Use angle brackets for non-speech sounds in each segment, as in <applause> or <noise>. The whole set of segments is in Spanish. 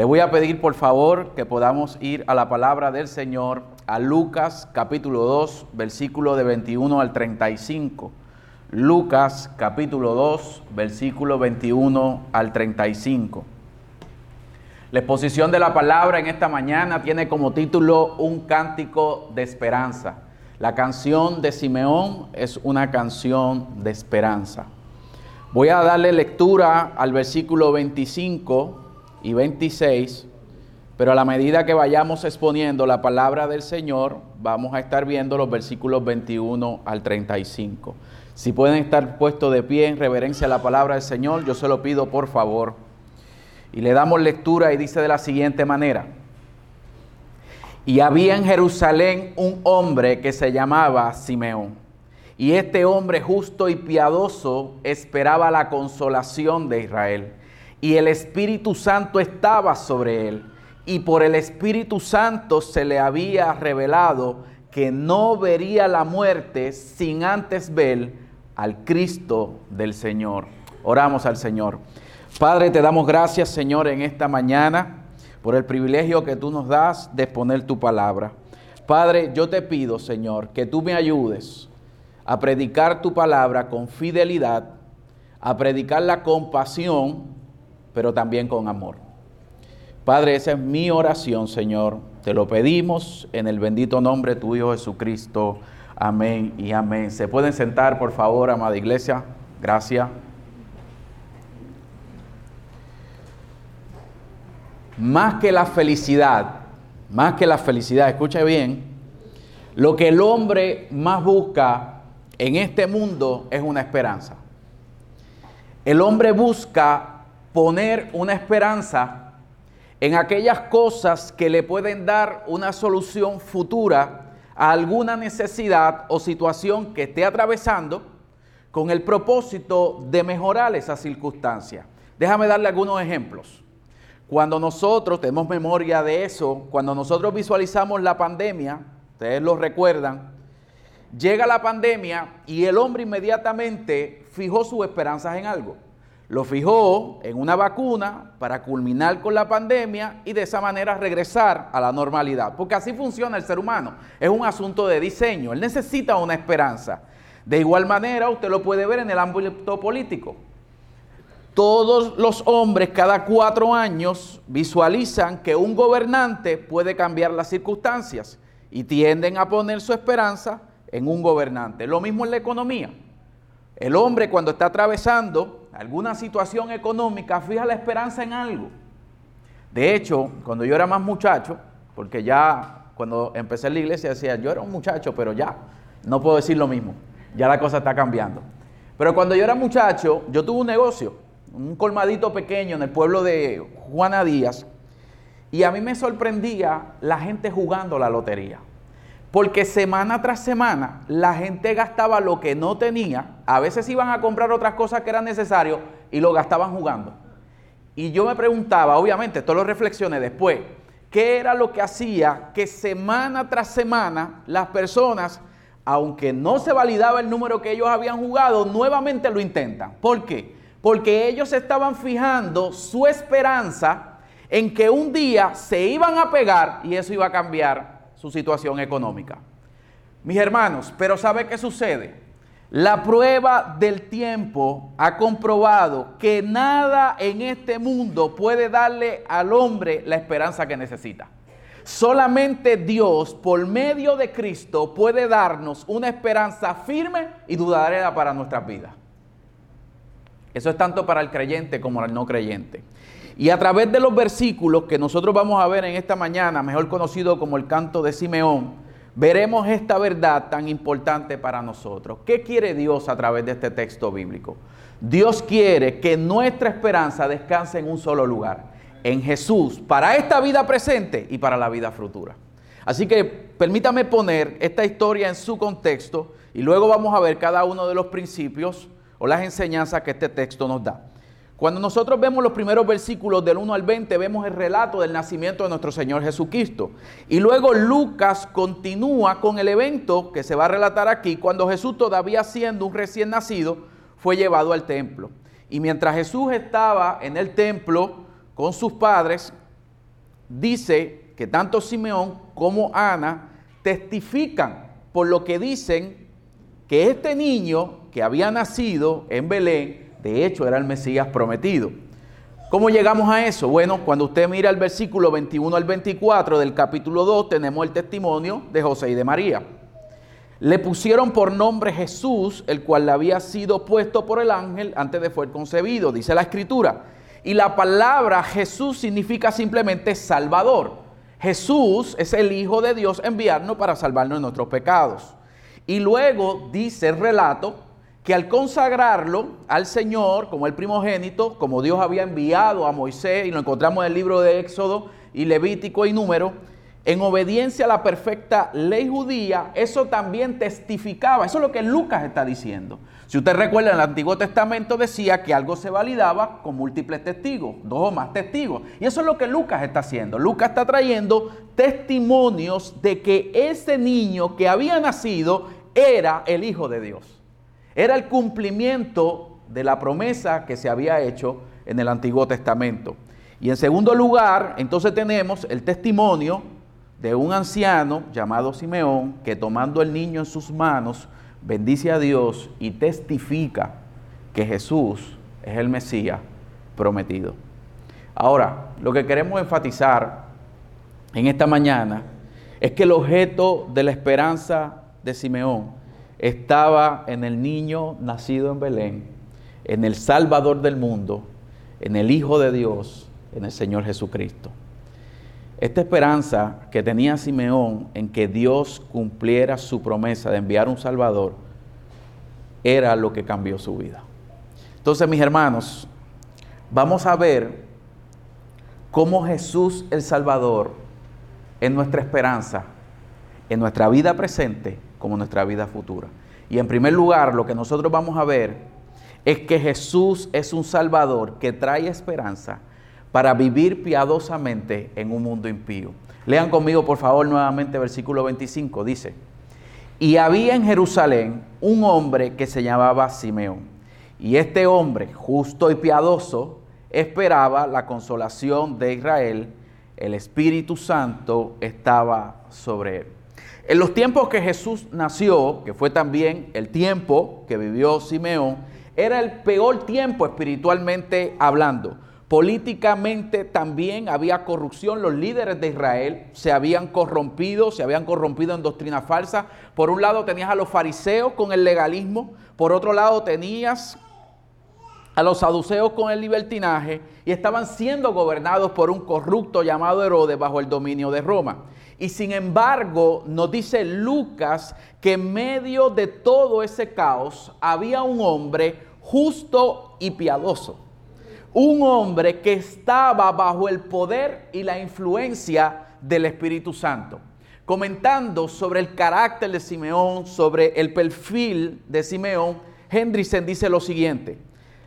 Le voy a pedir por favor que podamos ir a la palabra del Señor, a Lucas capítulo 2, versículo de 21 al 35. Lucas capítulo 2, versículo 21 al 35. La exposición de la palabra en esta mañana tiene como título Un cántico de esperanza. La canción de Simeón es una canción de esperanza. Voy a darle lectura al versículo 25 y 26, pero a la medida que vayamos exponiendo la palabra del Señor, vamos a estar viendo los versículos 21 al 35. Si pueden estar puestos de pie en reverencia a la palabra del Señor, yo se lo pido por favor. Y le damos lectura y dice de la siguiente manera. Y había en Jerusalén un hombre que se llamaba Simeón. Y este hombre justo y piadoso esperaba la consolación de Israel. Y el Espíritu Santo estaba sobre él. Y por el Espíritu Santo se le había revelado que no vería la muerte sin antes ver al Cristo del Señor. Oramos al Señor. Padre, te damos gracias, Señor, en esta mañana por el privilegio que tú nos das de exponer tu palabra. Padre, yo te pido, Señor, que tú me ayudes a predicar tu palabra con fidelidad, a predicarla con pasión, pero también con amor. Padre, esa es mi oración, Señor. Te lo pedimos en el bendito nombre de tu Hijo Jesucristo. Amén y amén. ¿Se pueden sentar, por favor, amada iglesia? Gracias. Más que la felicidad, más que la felicidad, escuche bien, lo que el hombre más busca en este mundo es una esperanza. El hombre busca poner una esperanza en aquellas cosas que le pueden dar una solución futura a alguna necesidad o situación que esté atravesando con el propósito de mejorar esa circunstancia. Déjame darle algunos ejemplos. Cuando nosotros tenemos memoria de eso, cuando nosotros visualizamos la pandemia, ustedes lo recuerdan, llega la pandemia y el hombre inmediatamente fijó sus esperanzas en algo lo fijó en una vacuna para culminar con la pandemia y de esa manera regresar a la normalidad. Porque así funciona el ser humano. Es un asunto de diseño. Él necesita una esperanza. De igual manera, usted lo puede ver en el ámbito político. Todos los hombres cada cuatro años visualizan que un gobernante puede cambiar las circunstancias y tienden a poner su esperanza en un gobernante. Lo mismo en la economía. El hombre cuando está atravesando alguna situación económica, fija la esperanza en algo. De hecho, cuando yo era más muchacho, porque ya cuando empecé la iglesia decía, yo era un muchacho, pero ya, no puedo decir lo mismo, ya la cosa está cambiando. Pero cuando yo era muchacho, yo tuve un negocio, un colmadito pequeño en el pueblo de Juana Díaz, y a mí me sorprendía la gente jugando la lotería. Porque semana tras semana la gente gastaba lo que no tenía, a veces iban a comprar otras cosas que eran necesarias y lo gastaban jugando. Y yo me preguntaba, obviamente, esto lo reflexioné después, ¿qué era lo que hacía que semana tras semana las personas, aunque no se validaba el número que ellos habían jugado, nuevamente lo intentan? ¿Por qué? Porque ellos estaban fijando su esperanza en que un día se iban a pegar y eso iba a cambiar su situación económica. Mis hermanos, pero ¿sabe qué sucede? La prueba del tiempo ha comprobado que nada en este mundo puede darle al hombre la esperanza que necesita. Solamente Dios, por medio de Cristo, puede darnos una esperanza firme y duradera para nuestras vidas. Eso es tanto para el creyente como para el no creyente. Y a través de los versículos que nosotros vamos a ver en esta mañana, mejor conocido como el canto de Simeón, veremos esta verdad tan importante para nosotros. ¿Qué quiere Dios a través de este texto bíblico? Dios quiere que nuestra esperanza descanse en un solo lugar, en Jesús, para esta vida presente y para la vida futura. Así que permítame poner esta historia en su contexto y luego vamos a ver cada uno de los principios o las enseñanzas que este texto nos da. Cuando nosotros vemos los primeros versículos del 1 al 20, vemos el relato del nacimiento de nuestro Señor Jesucristo. Y luego Lucas continúa con el evento que se va a relatar aquí, cuando Jesús todavía siendo un recién nacido, fue llevado al templo. Y mientras Jesús estaba en el templo con sus padres, dice que tanto Simeón como Ana testifican por lo que dicen que este niño que había nacido en Belén, de hecho era el Mesías prometido. ¿Cómo llegamos a eso? Bueno, cuando usted mira el versículo 21 al 24 del capítulo 2, tenemos el testimonio de José y de María. Le pusieron por nombre Jesús, el cual le había sido puesto por el ángel antes de ser concebido, dice la escritura. Y la palabra Jesús significa simplemente Salvador. Jesús es el Hijo de Dios enviarnos para salvarnos de nuestros pecados. Y luego dice el relato que al consagrarlo al Señor como el primogénito, como Dios había enviado a Moisés, y lo encontramos en el libro de Éxodo y Levítico y Número, en obediencia a la perfecta ley judía, eso también testificaba, eso es lo que Lucas está diciendo. Si usted recuerda, en el Antiguo Testamento decía que algo se validaba con múltiples testigos, dos o más testigos. Y eso es lo que Lucas está haciendo. Lucas está trayendo testimonios de que ese niño que había nacido era el Hijo de Dios. Era el cumplimiento de la promesa que se había hecho en el Antiguo Testamento. Y en segundo lugar, entonces tenemos el testimonio de un anciano llamado Simeón que tomando el niño en sus manos bendice a Dios y testifica que Jesús es el Mesías prometido. Ahora, lo que queremos enfatizar en esta mañana es que el objeto de la esperanza de Simeón estaba en el niño nacido en Belén, en el Salvador del mundo, en el Hijo de Dios, en el Señor Jesucristo. Esta esperanza que tenía Simeón en que Dios cumpliera su promesa de enviar un Salvador era lo que cambió su vida. Entonces, mis hermanos, vamos a ver cómo Jesús el Salvador es nuestra esperanza en nuestra vida presente como nuestra vida futura. Y en primer lugar, lo que nosotros vamos a ver es que Jesús es un Salvador que trae esperanza para vivir piadosamente en un mundo impío. Lean conmigo, por favor, nuevamente versículo 25. Dice, y había en Jerusalén un hombre que se llamaba Simeón. Y este hombre, justo y piadoso, esperaba la consolación de Israel. El Espíritu Santo estaba sobre él. En los tiempos que Jesús nació, que fue también el tiempo que vivió Simeón, era el peor tiempo espiritualmente hablando. Políticamente también había corrupción, los líderes de Israel se habían corrompido, se habían corrompido en doctrina falsa. Por un lado tenías a los fariseos con el legalismo, por otro lado tenías a los saduceos con el libertinaje y estaban siendo gobernados por un corrupto llamado Herodes bajo el dominio de Roma. Y sin embargo, nos dice Lucas que en medio de todo ese caos había un hombre justo y piadoso. Un hombre que estaba bajo el poder y la influencia del Espíritu Santo. Comentando sobre el carácter de Simeón, sobre el perfil de Simeón, Hendrickson dice lo siguiente.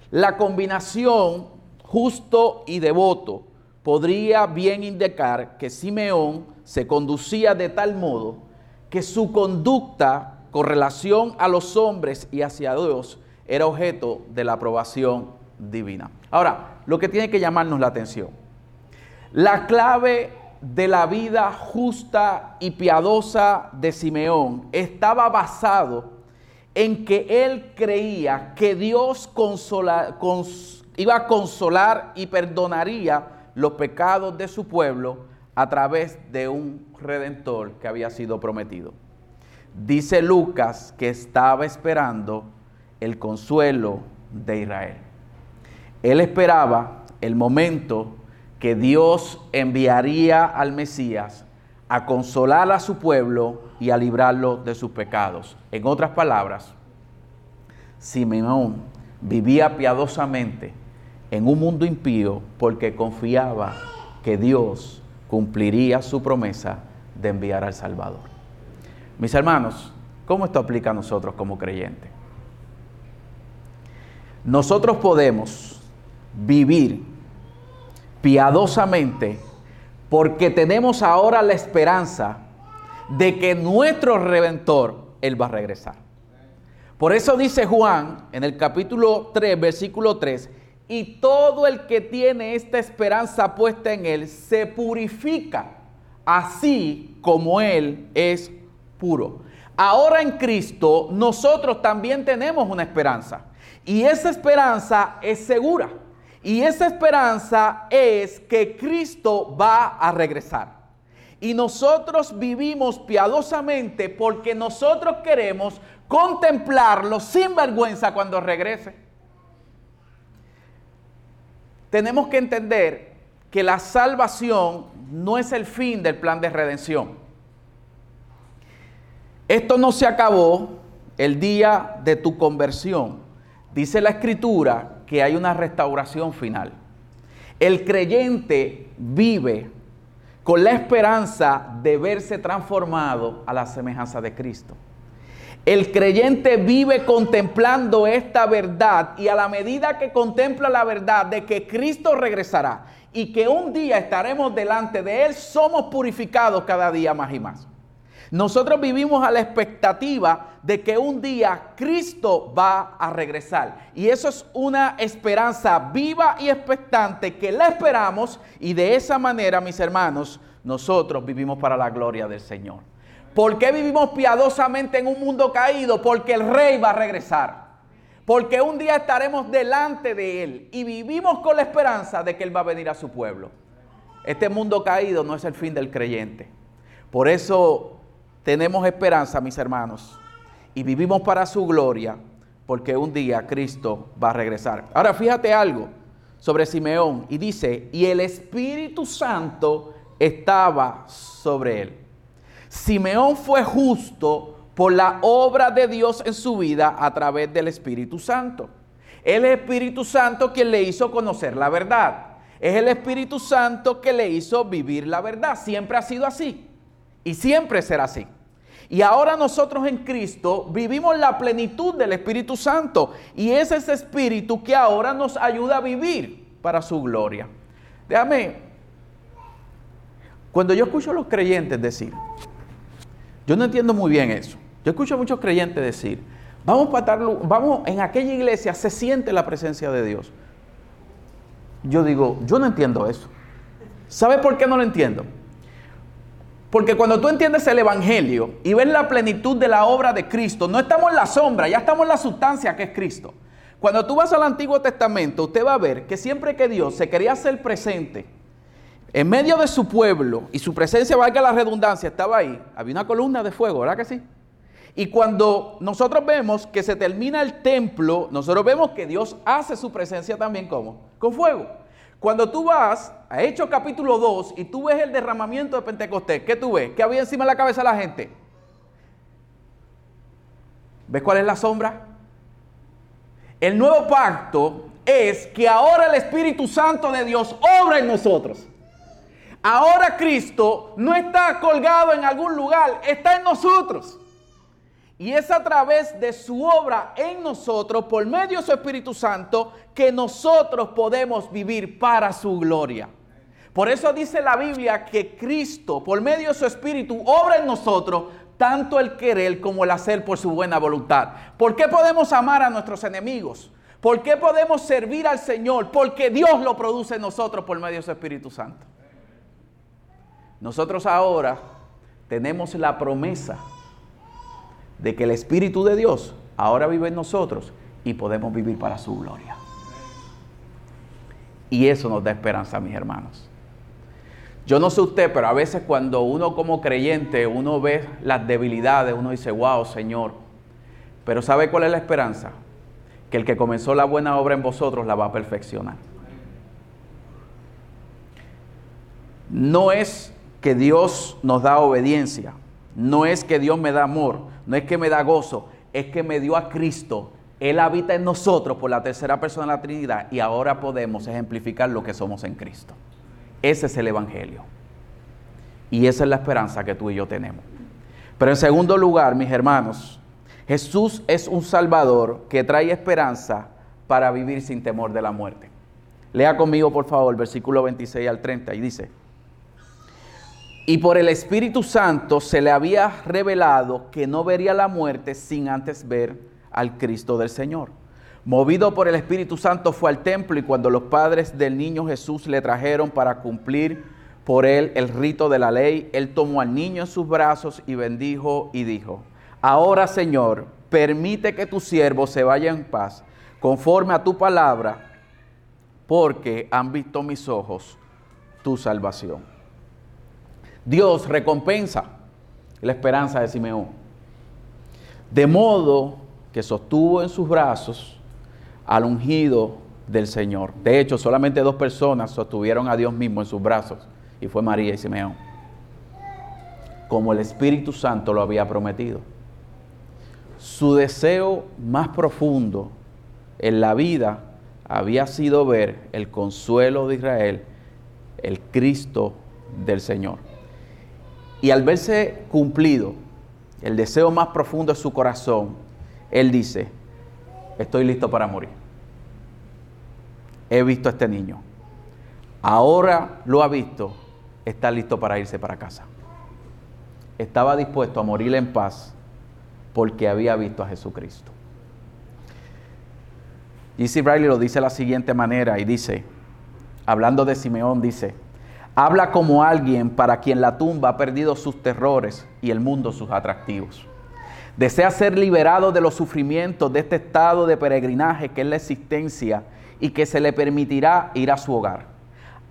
La combinación justo y devoto podría bien indicar que Simeón se conducía de tal modo que su conducta con relación a los hombres y hacia Dios era objeto de la aprobación divina. Ahora, lo que tiene que llamarnos la atención, la clave de la vida justa y piadosa de Simeón estaba basado en que él creía que Dios iba a consolar y perdonaría los pecados de su pueblo a través de un redentor que había sido prometido. Dice Lucas que estaba esperando el consuelo de Israel. Él esperaba el momento que Dios enviaría al Mesías a consolar a su pueblo y a librarlo de sus pecados. En otras palabras, Simeón vivía piadosamente en un mundo impío porque confiaba que Dios cumpliría su promesa de enviar al Salvador. Mis hermanos, ¿cómo esto aplica a nosotros como creyentes? Nosotros podemos vivir piadosamente porque tenemos ahora la esperanza de que nuestro redentor, Él va a regresar. Por eso dice Juan en el capítulo 3, versículo 3, y todo el que tiene esta esperanza puesta en Él se purifica, así como Él es puro. Ahora en Cristo nosotros también tenemos una esperanza. Y esa esperanza es segura. Y esa esperanza es que Cristo va a regresar. Y nosotros vivimos piadosamente porque nosotros queremos contemplarlo sin vergüenza cuando regrese. Tenemos que entender que la salvación no es el fin del plan de redención. Esto no se acabó el día de tu conversión. Dice la escritura que hay una restauración final. El creyente vive con la esperanza de verse transformado a la semejanza de Cristo. El creyente vive contemplando esta verdad y a la medida que contempla la verdad de que Cristo regresará y que un día estaremos delante de Él, somos purificados cada día más y más. Nosotros vivimos a la expectativa de que un día Cristo va a regresar. Y eso es una esperanza viva y expectante que la esperamos y de esa manera, mis hermanos, nosotros vivimos para la gloria del Señor. ¿Por qué vivimos piadosamente en un mundo caído? Porque el rey va a regresar. Porque un día estaremos delante de Él y vivimos con la esperanza de que Él va a venir a su pueblo. Este mundo caído no es el fin del creyente. Por eso tenemos esperanza, mis hermanos, y vivimos para su gloria, porque un día Cristo va a regresar. Ahora fíjate algo sobre Simeón, y dice, y el Espíritu Santo estaba sobre él. Simeón fue justo por la obra de Dios en su vida a través del Espíritu Santo. El Espíritu Santo quien le hizo conocer la verdad. Es el Espíritu Santo que le hizo vivir la verdad. Siempre ha sido así. Y siempre será así. Y ahora nosotros en Cristo vivimos la plenitud del Espíritu Santo. Y es ese Espíritu que ahora nos ayuda a vivir para su gloria. Déjame, cuando yo escucho a los creyentes decir, yo no entiendo muy bien eso. Yo escucho a muchos creyentes decir, vamos para vamos, en aquella iglesia se siente la presencia de Dios. Yo digo, yo no entiendo eso. ¿Sabe por qué no lo entiendo? Porque cuando tú entiendes el Evangelio y ves la plenitud de la obra de Cristo, no estamos en la sombra, ya estamos en la sustancia que es Cristo. Cuando tú vas al Antiguo Testamento, usted va a ver que siempre que Dios se quería hacer presente en medio de su pueblo, y su presencia, valga la redundancia, estaba ahí, había una columna de fuego, ¿verdad que sí? Y cuando nosotros vemos que se termina el templo, nosotros vemos que Dios hace su presencia también como con fuego. Cuando tú vas a Hechos capítulo 2 y tú ves el derramamiento de Pentecostés, ¿qué tú ves? ¿Qué había encima de la cabeza de la gente? ¿Ves cuál es la sombra? El nuevo pacto es que ahora el Espíritu Santo de Dios obra en nosotros. Ahora Cristo no está colgado en algún lugar, está en nosotros. Y es a través de su obra en nosotros, por medio de su Espíritu Santo, que nosotros podemos vivir para su gloria. Por eso dice la Biblia que Cristo, por medio de su Espíritu, obra en nosotros tanto el querer como el hacer por su buena voluntad. ¿Por qué podemos amar a nuestros enemigos? ¿Por qué podemos servir al Señor? Porque Dios lo produce en nosotros por medio de su Espíritu Santo. Nosotros ahora tenemos la promesa de que el Espíritu de Dios ahora vive en nosotros y podemos vivir para su gloria. Y eso nos da esperanza, mis hermanos. Yo no sé usted, pero a veces cuando uno como creyente, uno ve las debilidades, uno dice, wow, Señor. Pero ¿sabe cuál es la esperanza? Que el que comenzó la buena obra en vosotros la va a perfeccionar. No es que Dios nos da obediencia, no es que Dios me da amor, no es que me da gozo, es que me dio a Cristo. Él habita en nosotros por la tercera persona de la Trinidad y ahora podemos ejemplificar lo que somos en Cristo. Ese es el Evangelio. Y esa es la esperanza que tú y yo tenemos. Pero en segundo lugar, mis hermanos, Jesús es un Salvador que trae esperanza para vivir sin temor de la muerte. Lea conmigo, por favor, versículo 26 al 30 y dice, y por el Espíritu Santo se le había revelado que no vería la muerte sin antes ver al Cristo del Señor. Movido por el Espíritu Santo fue al templo y cuando los padres del niño Jesús le trajeron para cumplir por él el rito de la ley, él tomó al niño en sus brazos y bendijo y dijo, ahora Señor, permite que tu siervo se vaya en paz, conforme a tu palabra, porque han visto mis ojos tu salvación. Dios recompensa la esperanza de Simeón, de modo que sostuvo en sus brazos al ungido del Señor. De hecho, solamente dos personas sostuvieron a Dios mismo en sus brazos, y fue María y Simeón, como el Espíritu Santo lo había prometido. Su deseo más profundo en la vida había sido ver el consuelo de Israel, el Cristo del Señor. Y al verse cumplido el deseo más profundo de su corazón, él dice, estoy listo para morir. He visto a este niño. Ahora lo ha visto, está listo para irse para casa. Estaba dispuesto a morir en paz porque había visto a Jesucristo. G.C. Riley lo dice de la siguiente manera y dice, hablando de Simeón, dice, habla como alguien para quien la tumba ha perdido sus terrores y el mundo sus atractivos. Desea ser liberado de los sufrimientos de este estado de peregrinaje que es la existencia y que se le permitirá ir a su hogar.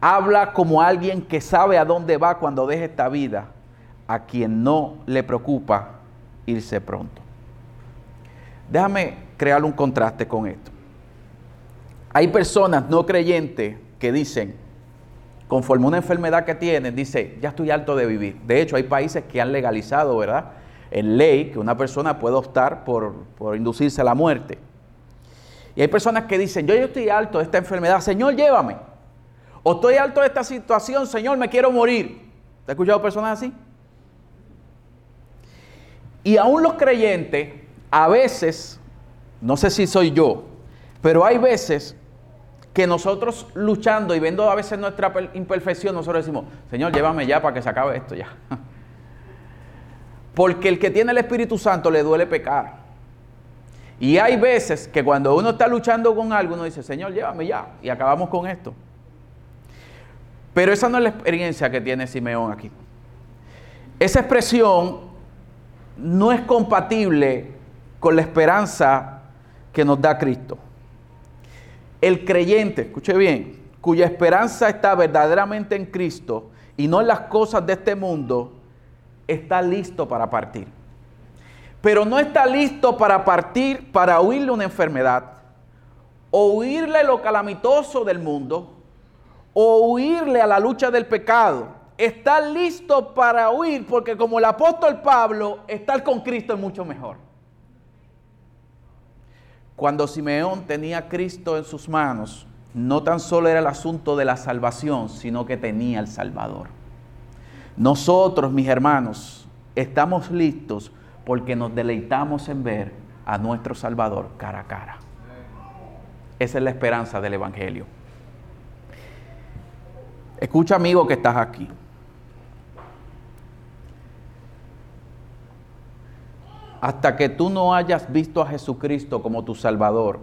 Habla como alguien que sabe a dónde va cuando deje esta vida, a quien no le preocupa irse pronto. Déjame crear un contraste con esto. Hay personas no creyentes que dicen, conforme una enfermedad que tienen, dice, ya estoy harto de vivir. De hecho, hay países que han legalizado, ¿verdad? en ley que una persona puede optar por, inducirse a la muerte. Y hay personas que dicen, yo, yo estoy alto de esta enfermedad, Señor, llévame. O estoy alto de esta situación, Señor, me quiero morir. ¿Te has escuchado personas así? Y aún los creyentes, a veces, no sé si soy yo, pero hay veces que nosotros luchando y viendo a veces nuestra imperfección, nosotros decimos, Señor, llévame ya para que se acabe esto ya. <laughs> Porque el que tiene el Espíritu Santo le duele pecar. Y hay veces que cuando uno está luchando con algo, uno dice, Señor, llévame ya. Y acabamos con esto. Pero esa no es la experiencia que tiene Simeón aquí. Esa expresión no es compatible con la esperanza que nos da Cristo. El creyente, escuche bien, cuya esperanza está verdaderamente en Cristo y no en las cosas de este mundo, está listo para partir. Pero no está listo para partir para huirle una enfermedad, o huirle lo calamitoso del mundo, o huirle a la lucha del pecado. Está listo para huir porque como el apóstol Pablo, estar con Cristo es mucho mejor. Cuando Simeón tenía Cristo en sus manos, no tan solo era el asunto de la salvación, sino que tenía el Salvador. Nosotros, mis hermanos, estamos listos porque nos deleitamos en ver a nuestro Salvador cara a cara. Esa es la esperanza del Evangelio. Escucha, amigo, que estás aquí. Hasta que tú no hayas visto a Jesucristo como tu Salvador,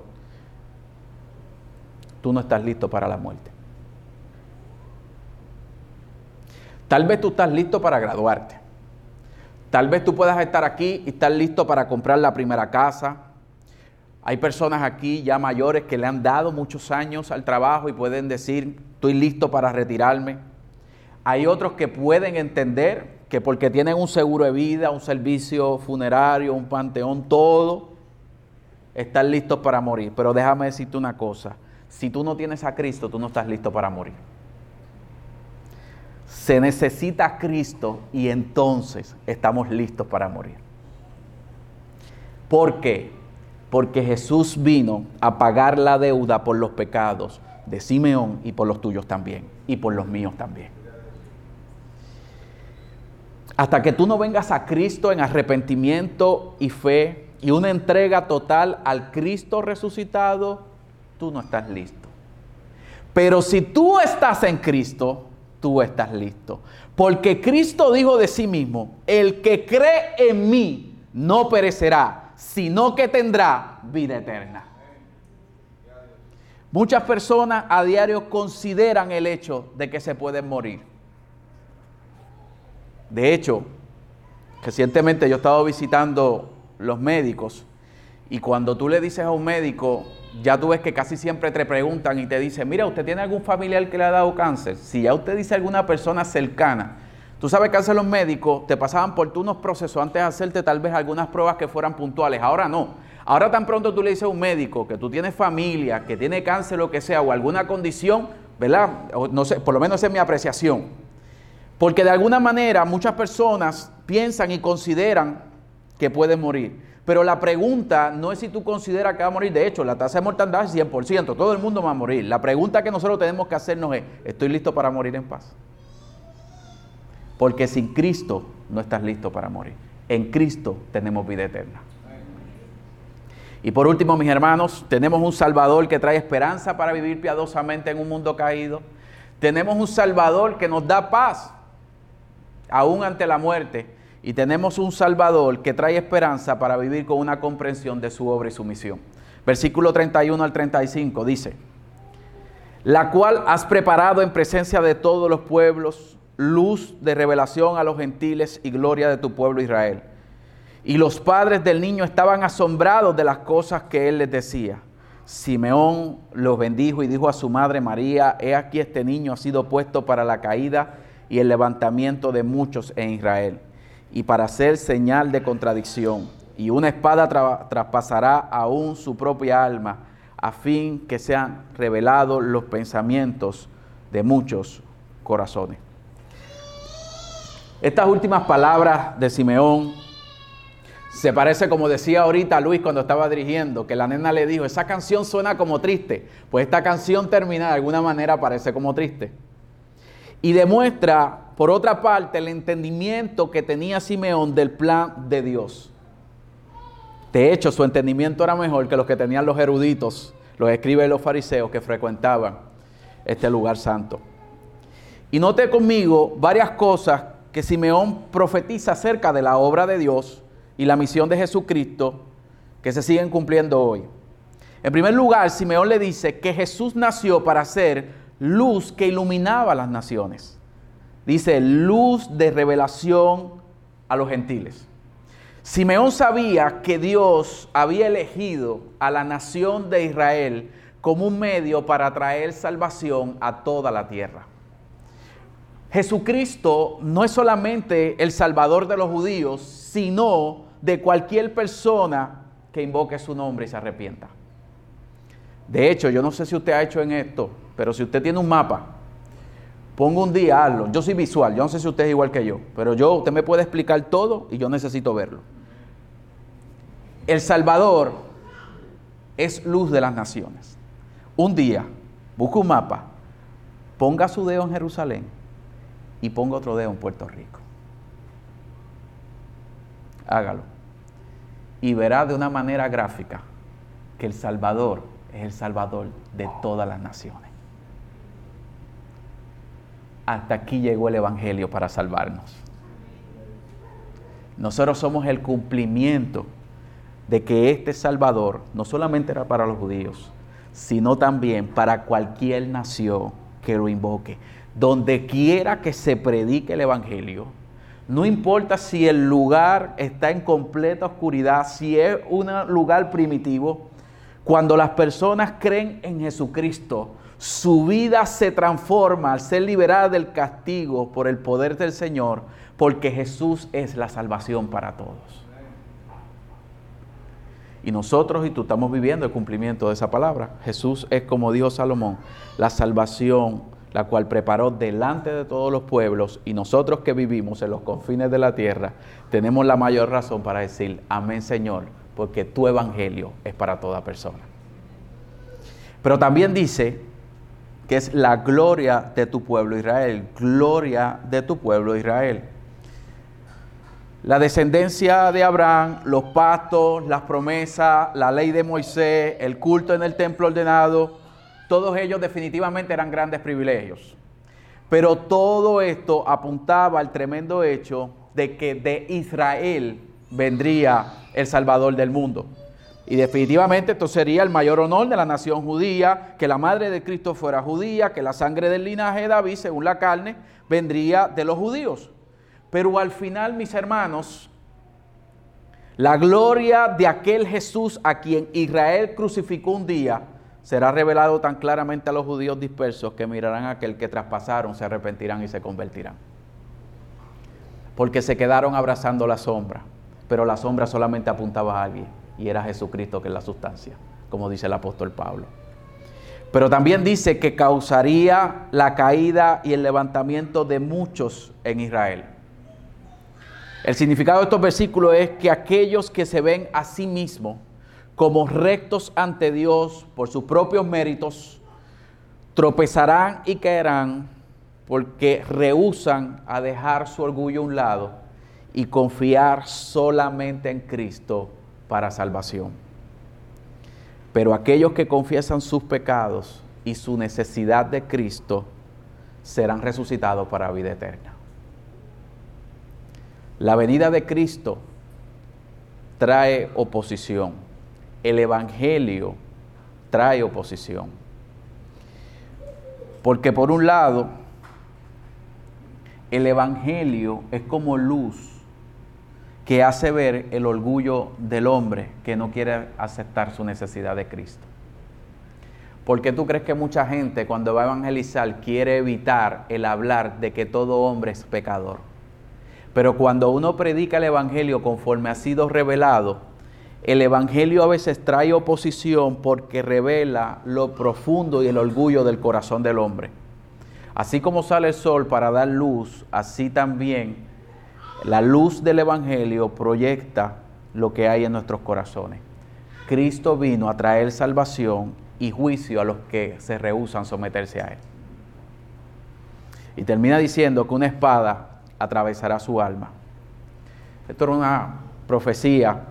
tú no estás listo para la muerte. Tal vez tú estás listo para graduarte. Tal vez tú puedas estar aquí y estar listo para comprar la primera casa. Hay personas aquí ya mayores que le han dado muchos años al trabajo y pueden decir, estoy listo para retirarme. Hay otros que pueden entender que porque tienen un seguro de vida, un servicio funerario, un panteón, todo, están listos para morir. Pero déjame decirte una cosa, si tú no tienes a Cristo, tú no estás listo para morir. Se necesita a Cristo y entonces estamos listos para morir. ¿Por qué? Porque Jesús vino a pagar la deuda por los pecados de Simeón y por los tuyos también, y por los míos también. Hasta que tú no vengas a Cristo en arrepentimiento y fe y una entrega total al Cristo resucitado, tú no estás listo. Pero si tú estás en Cristo, tú estás listo. Porque Cristo dijo de sí mismo, el que cree en mí no perecerá, sino que tendrá vida eterna. Muchas personas a diario consideran el hecho de que se pueden morir. De hecho, recientemente yo he estado visitando los médicos y cuando tú le dices a un médico, ya tú ves que casi siempre te preguntan y te dicen, mira, ¿usted tiene algún familiar que le ha dado cáncer? Si ya usted dice alguna persona cercana, tú sabes que hacen los médicos, te pasaban por tú unos procesos antes de hacerte tal vez algunas pruebas que fueran puntuales, ahora no. Ahora tan pronto tú le dices a un médico que tú tienes familia, que tiene cáncer, lo que sea, o alguna condición, ¿verdad? no sé, por lo menos esa es mi apreciación. Porque de alguna manera muchas personas piensan y consideran que pueden morir. Pero la pregunta no es si tú consideras que va a morir. De hecho, la tasa de mortandad es 100%. Todo el mundo va a morir. La pregunta que nosotros tenemos que hacernos es, ¿estoy listo para morir en paz? Porque sin Cristo no estás listo para morir. En Cristo tenemos vida eterna. Y por último, mis hermanos, tenemos un Salvador que trae esperanza para vivir piadosamente en un mundo caído. Tenemos un Salvador que nos da paz, aún ante la muerte. Y tenemos un Salvador que trae esperanza para vivir con una comprensión de su obra y su misión. Versículo 31 al 35 dice, la cual has preparado en presencia de todos los pueblos, luz de revelación a los gentiles y gloria de tu pueblo Israel. Y los padres del niño estaban asombrados de las cosas que él les decía. Simeón los bendijo y dijo a su madre María, he aquí este niño ha sido puesto para la caída y el levantamiento de muchos en Israel, y para ser señal de contradicción. Y una espada traspasará aún su propia alma, a fin que sean revelados los pensamientos de muchos corazones. Estas últimas palabras de Simeón se parece como decía ahorita Luis cuando estaba dirigiendo, que la nena le dijo, esa canción suena como triste. Pues esta canción termina de alguna manera parece como triste. Y demuestra, por otra parte, el entendimiento que tenía Simeón del plan de Dios. De hecho, su entendimiento era mejor que los que tenían los eruditos, los escribas y los fariseos que frecuentaban este lugar santo. Y note conmigo varias cosas que Simeón profetiza acerca de la obra de Dios y la misión de Jesucristo que se siguen cumpliendo hoy. En primer lugar, Simeón le dice que Jesús nació para ser luz que iluminaba las naciones. Dice, luz de revelación a los gentiles. Simeón sabía que Dios había elegido a la nación de Israel como un medio para traer salvación a toda la tierra. Jesucristo no es solamente el Salvador de los judíos, sino de cualquier persona que invoque su nombre y se arrepienta. De hecho, yo no sé si usted ha hecho en esto, pero si usted tiene un mapa, ponga un día, hazlo. Yo soy visual, yo no sé si usted es igual que yo, pero yo, usted me puede explicar todo y yo necesito verlo. El Salvador es luz de las naciones. Un día, busque un mapa, ponga su dedo en Jerusalén y ponga otro dedo en Puerto Rico hágalo. Y verá de una manera gráfica que el Salvador es el Salvador de todas las naciones. Hasta aquí llegó el Evangelio para salvarnos. Nosotros somos el cumplimiento de que este Salvador no solamente era para los judíos, sino también para cualquier nación que lo invoque. Donde quiera que se predique el Evangelio, no importa si el lugar está en completa oscuridad, si es un lugar primitivo, cuando las personas creen en Jesucristo, su vida se transforma al ser liberada del castigo por el poder del Señor, porque Jesús es la salvación para todos. Y nosotros y tú estamos viviendo el cumplimiento de esa palabra. Jesús es, como dijo Salomón, la salvación la cual preparó delante de todos los pueblos, y nosotros que vivimos en los confines de la tierra, tenemos la mayor razón para decir, amén Señor, porque tu evangelio es para toda persona. Pero también dice que es la gloria de tu pueblo Israel, gloria de tu pueblo Israel. La descendencia de Abraham, los pactos, las promesas, la ley de Moisés, el culto en el templo ordenado, todos ellos definitivamente eran grandes privilegios. Pero todo esto apuntaba al tremendo hecho de que de Israel vendría el Salvador del mundo. Y definitivamente esto sería el mayor honor de la nación judía, que la madre de Cristo fuera judía, que la sangre del linaje de David, según la carne, vendría de los judíos. Pero al final, mis hermanos, la gloria de aquel Jesús a quien Israel crucificó un día será revelado tan claramente a los judíos dispersos que mirarán a aquel que traspasaron, se arrepentirán y se convertirán. Porque se quedaron abrazando la sombra, pero la sombra solamente apuntaba a alguien y era Jesucristo que es la sustancia, como dice el apóstol Pablo. Pero también dice que causaría la caída y el levantamiento de muchos en Israel. El significado de estos versículos es que aquellos que se ven a sí mismos como rectos ante Dios por sus propios méritos, tropezarán y caerán porque rehusan a dejar su orgullo a un lado y confiar solamente en Cristo para salvación. Pero aquellos que confiesan sus pecados y su necesidad de Cristo serán resucitados para vida eterna. La venida de Cristo trae oposición. El Evangelio trae oposición. Porque por un lado, el Evangelio es como luz que hace ver el orgullo del hombre que no quiere aceptar su necesidad de Cristo. ¿Por qué tú crees que mucha gente cuando va a evangelizar quiere evitar el hablar de que todo hombre es pecador? Pero cuando uno predica el Evangelio conforme ha sido revelado, el Evangelio a veces trae oposición porque revela lo profundo y el orgullo del corazón del hombre. Así como sale el sol para dar luz, así también la luz del Evangelio proyecta lo que hay en nuestros corazones. Cristo vino a traer salvación y juicio a los que se rehusan someterse a Él. Y termina diciendo que una espada atravesará su alma. Esto era una profecía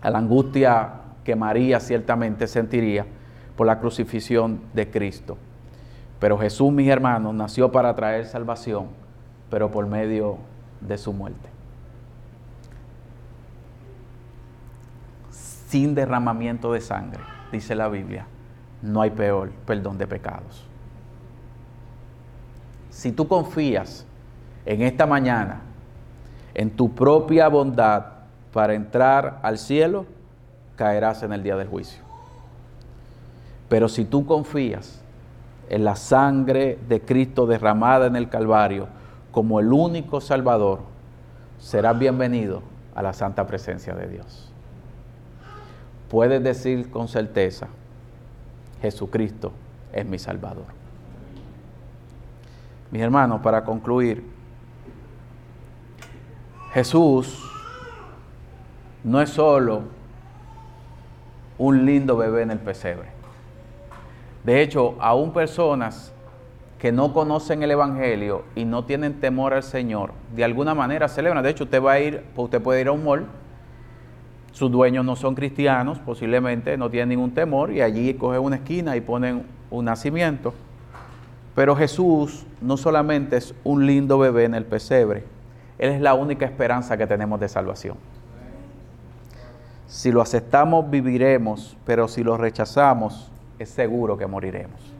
a la angustia que María ciertamente sentiría por la crucifixión de Cristo. Pero Jesús, mis hermanos, nació para traer salvación, pero por medio de su muerte. Sin derramamiento de sangre, dice la Biblia, no hay peor perdón de pecados. Si tú confías en esta mañana en tu propia bondad para entrar al cielo, caerás en el día del juicio. Pero si tú confías en la sangre de Cristo derramada en el Calvario, como el único Salvador, serás bienvenido a la santa presencia de Dios. Puedes decir con certeza, Jesucristo es mi Salvador. Mis hermanos, para concluir, Jesús no es solo un lindo bebé en el pesebre. De hecho, aún personas que no conocen el Evangelio y no tienen temor al Señor, de alguna manera celebran. De hecho, usted va a ir, usted puede ir a un mall, sus dueños no son cristianos, posiblemente no tienen ningún temor, y allí cogen una esquina y ponen un nacimiento. Pero Jesús no solamente es un lindo bebé en el pesebre, Él es la única esperanza que tenemos de salvación. Si lo aceptamos, viviremos, pero si lo rechazamos, es seguro que moriremos.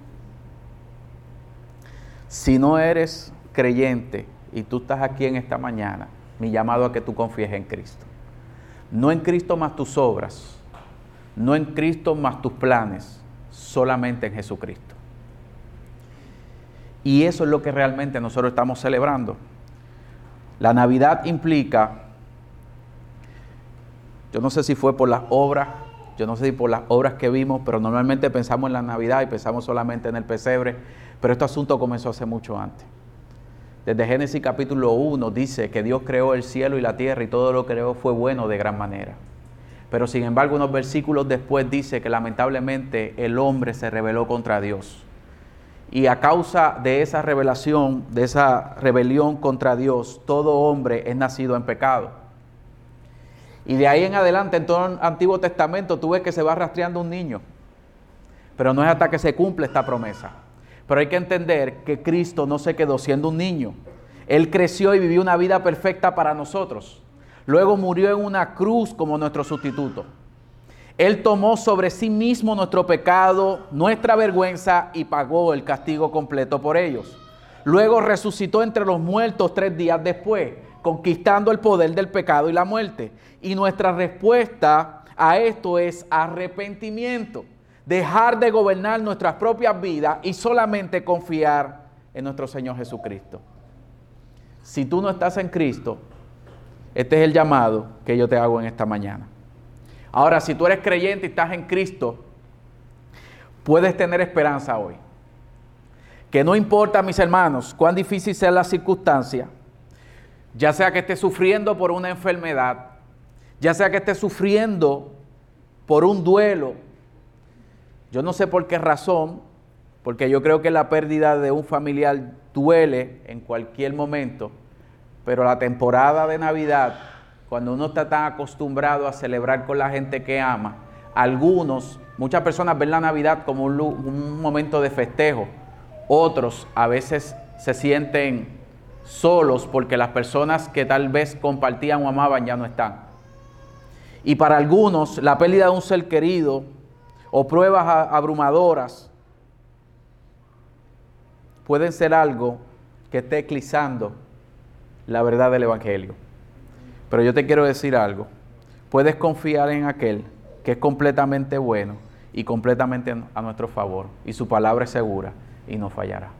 Si no eres creyente y tú estás aquí en esta mañana, mi llamado a que tú confíes en Cristo. No en Cristo más tus obras, no en Cristo más tus planes, solamente en Jesucristo. Y eso es lo que realmente nosotros estamos celebrando. La Navidad implica, yo no sé si fue por las obras, yo no sé si por las obras que vimos, pero normalmente pensamos en la Navidad y pensamos solamente en el pesebre pero este asunto comenzó hace mucho antes. Desde Génesis capítulo 1 dice que Dios creó el cielo y la tierra y todo lo que creó fue bueno de gran manera. Pero sin embargo unos versículos después dice que lamentablemente el hombre se rebeló contra Dios. Y a causa de esa revelación, de esa rebelión contra Dios, todo hombre es nacido en pecado. Y de ahí en adelante, en todo el Antiguo Testamento, tú ves que se va rastreando un niño. Pero no es hasta que se cumple esta promesa. Pero hay que entender que Cristo no se quedó siendo un niño. Él creció y vivió una vida perfecta para nosotros. Luego murió en una cruz como nuestro sustituto. Él tomó sobre sí mismo nuestro pecado, nuestra vergüenza y pagó el castigo completo por ellos. Luego resucitó entre los muertos tres días después, conquistando el poder del pecado y la muerte. Y nuestra respuesta a esto es arrepentimiento, dejar de gobernar nuestras propias vidas y solamente confiar en nuestro Señor Jesucristo. Si tú no estás en Cristo, este es el llamado que yo te hago en esta mañana. Ahora, si tú eres creyente y estás en Cristo, puedes tener esperanza hoy. Que no importa, mis hermanos, cuán difícil sea la circunstancia, ya sea que estés sufriendo por una enfermedad, ya sea que estés sufriendo por un duelo, yo no sé por qué razón, porque yo creo que la pérdida de un familiar duele en cualquier momento, pero la temporada de Navidad cuando uno está tan acostumbrado a celebrar con la gente que ama, algunos, muchas personas ven la Navidad como un, momento de festejo, otros a veces se sienten solos porque las personas que tal vez compartían o amaban ya no están. Y para algunos la pérdida de un ser querido o pruebas abrumadoras pueden ser algo que esté eclipsando la verdad del Evangelio. Pero yo te quiero decir algo. Puedes confiar en aquel que es completamente bueno y completamente a nuestro favor. Y su palabra es segura y no fallará.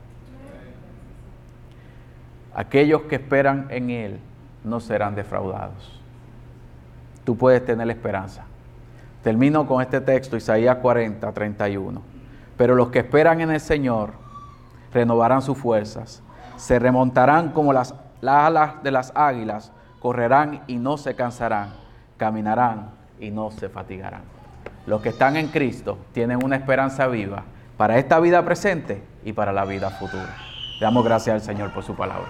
Aquellos que esperan en Él no serán defraudados. Tú puedes tener esperanza. Termino con este texto, Isaías 40, 31. Pero los que esperan en el Señor renovarán sus fuerzas, se remontarán como las, las alas de las águilas correrán y no se cansarán, caminarán y no se fatigarán. Los que están en Cristo tienen una esperanza viva para esta vida presente y para la vida futura. damos gracias al Señor por su palabra.